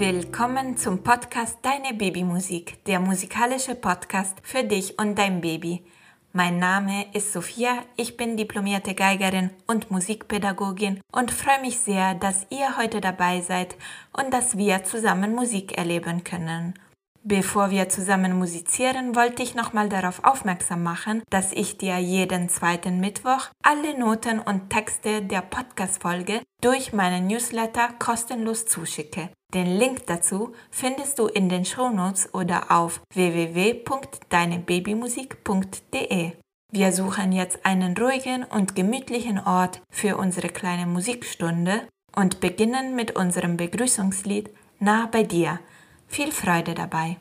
Willkommen zum Podcast Deine Babymusik, der musikalische Podcast für dich und dein Baby. Mein Name ist Sophia, ich bin diplomierte Geigerin und Musikpädagogin und freue mich sehr, dass ihr heute dabei seid und dass wir zusammen Musik erleben können. Bevor wir zusammen musizieren, wollte ich nochmal darauf aufmerksam machen, dass ich dir jeden zweiten Mittwoch alle Noten und Texte der Podcast-Folge durch meinen Newsletter kostenlos zuschicke. Den Link dazu findest du in den Shownotes oder auf www.deinebabymusik.de. Wir suchen jetzt einen ruhigen und gemütlichen Ort für unsere kleine Musikstunde und beginnen mit unserem Begrüßungslied Nah bei dir viel Freude dabei!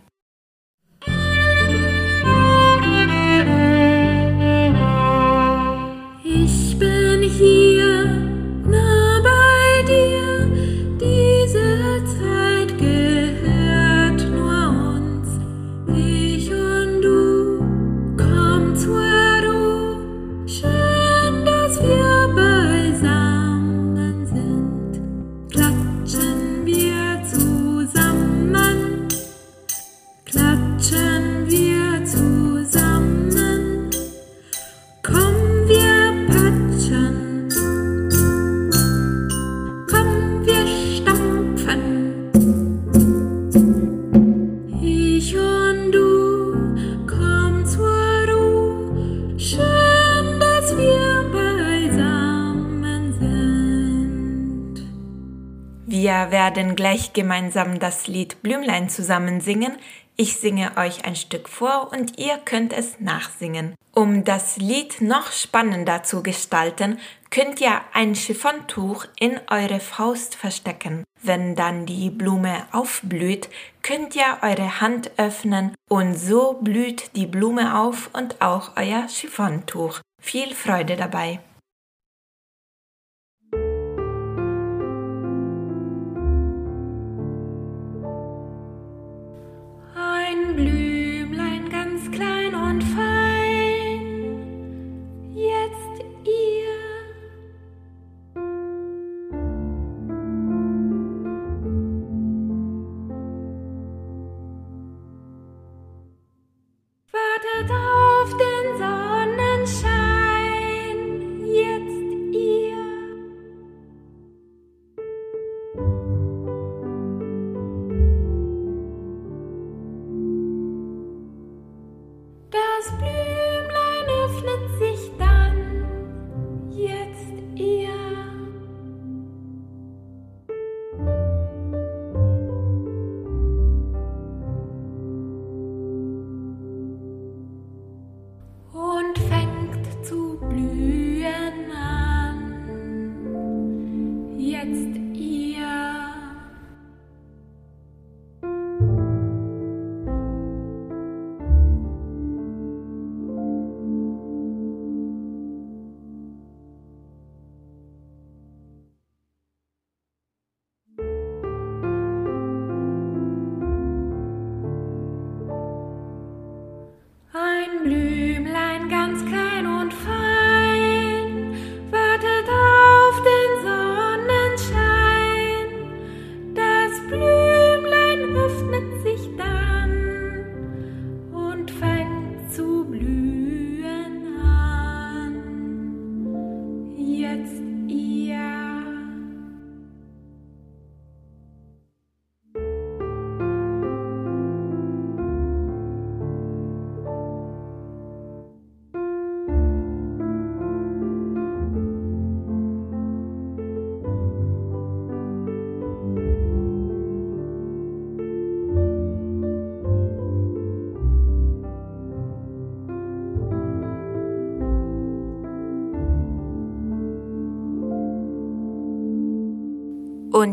Wir werden gleich gemeinsam das Lied Blümlein zusammen singen. Ich singe euch ein Stück vor und ihr könnt es nachsingen. Um das Lied noch spannender zu gestalten, könnt ihr ein Chiffontuch in eure Faust verstecken. Wenn dann die Blume aufblüht, könnt ihr eure Hand öffnen und so blüht die Blume auf und auch euer Chiffontuch. Viel Freude dabei! Jetzt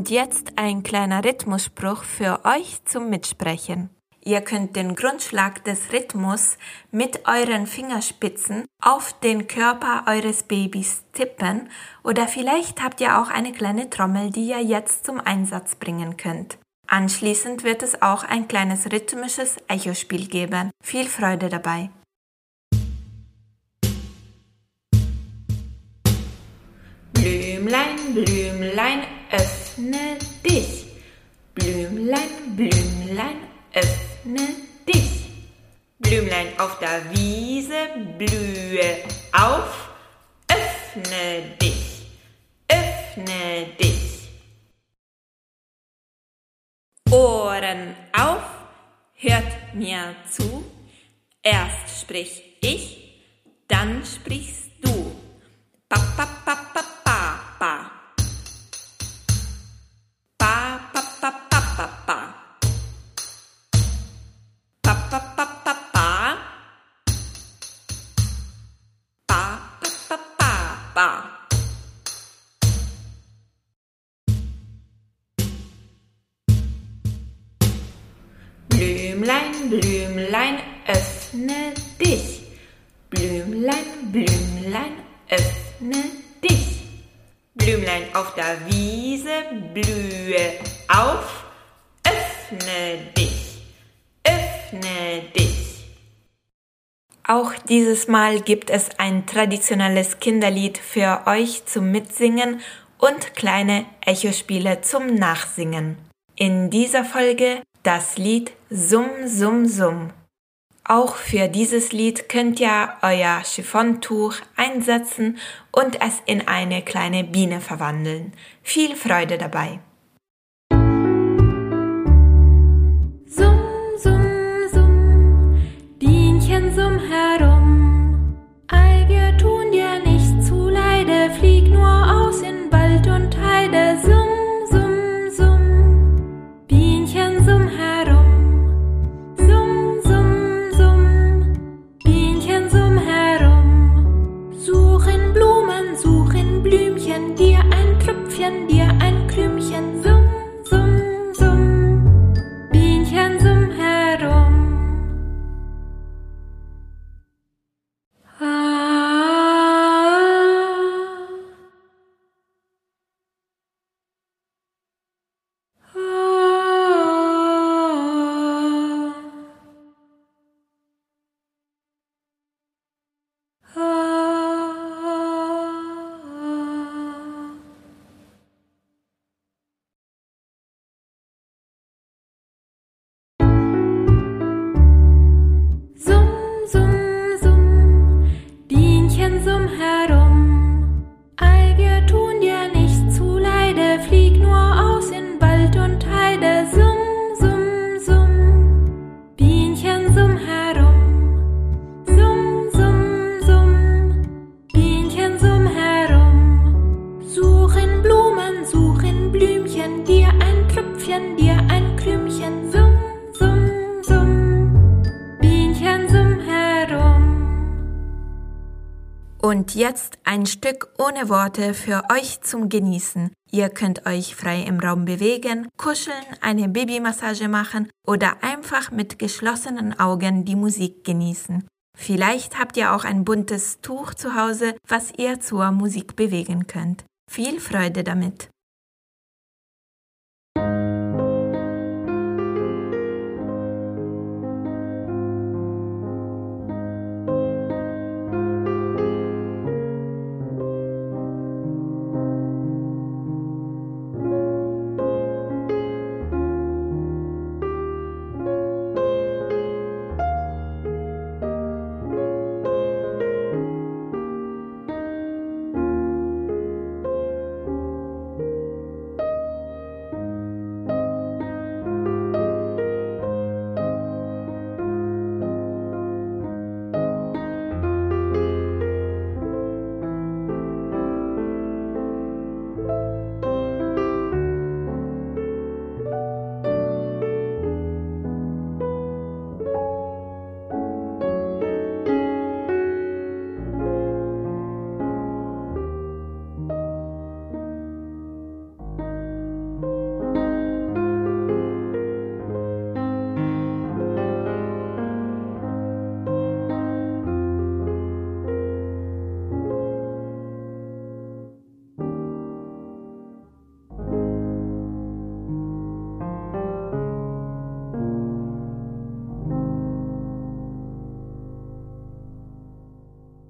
Jetzt ein kleiner Rhythmusspruch für euch zum Mitsprechen. Ihr könnt den Grundschlag des Rhythmus mit euren Fingerspitzen auf den Körper eures Babys tippen oder vielleicht habt ihr auch eine kleine Trommel, die ihr jetzt zum Einsatz bringen könnt. Anschließend wird es auch ein kleines rhythmisches Echospiel geben. Viel Freude dabei! Blümlein, Blümlein, öffnen öffne dich. Blümlein, Blümlein, öffne dich. Blümlein auf der Wiese, blühe auf, öffne dich, öffne dich. Ohren auf, hört mir zu. Erst sprich ich, dann sprichst du. Pa, pa, pa, pa, Blümlein, Blümlein, öffne dich. Blümlein, Blümlein, öffne dich. Blümlein auf der Wiese, blühe auf, öffne dich, öffne dich. Auch dieses Mal gibt es ein traditionelles Kinderlied für euch zum Mitsingen und kleine Echospiele zum Nachsingen. In dieser Folge das Lied Summ, Summ, Summ. Auch für dieses Lied könnt ihr euer Chiffontuch einsetzen und es in eine kleine Biene verwandeln. Viel Freude dabei! Summ, summ, summ, Bienchen summ herum. Jetzt ein Stück ohne Worte für euch zum Genießen. Ihr könnt euch frei im Raum bewegen, kuscheln, eine Babymassage machen oder einfach mit geschlossenen Augen die Musik genießen. Vielleicht habt ihr auch ein buntes Tuch zu Hause, was ihr zur Musik bewegen könnt. Viel Freude damit!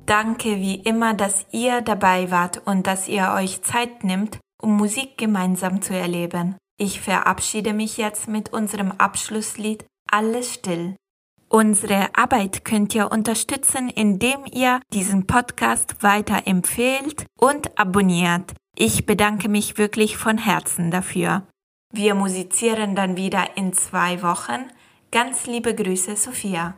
Danke wie immer, dass ihr dabei wart und dass ihr euch Zeit nimmt, um Musik gemeinsam zu erleben. Ich verabschiede mich jetzt mit unserem Abschlusslied Alles still. Unsere Arbeit könnt ihr unterstützen, indem ihr diesen Podcast weiter empfehlt und abonniert. Ich bedanke mich wirklich von Herzen dafür. Wir musizieren dann wieder in zwei Wochen. Ganz liebe Grüße, Sophia.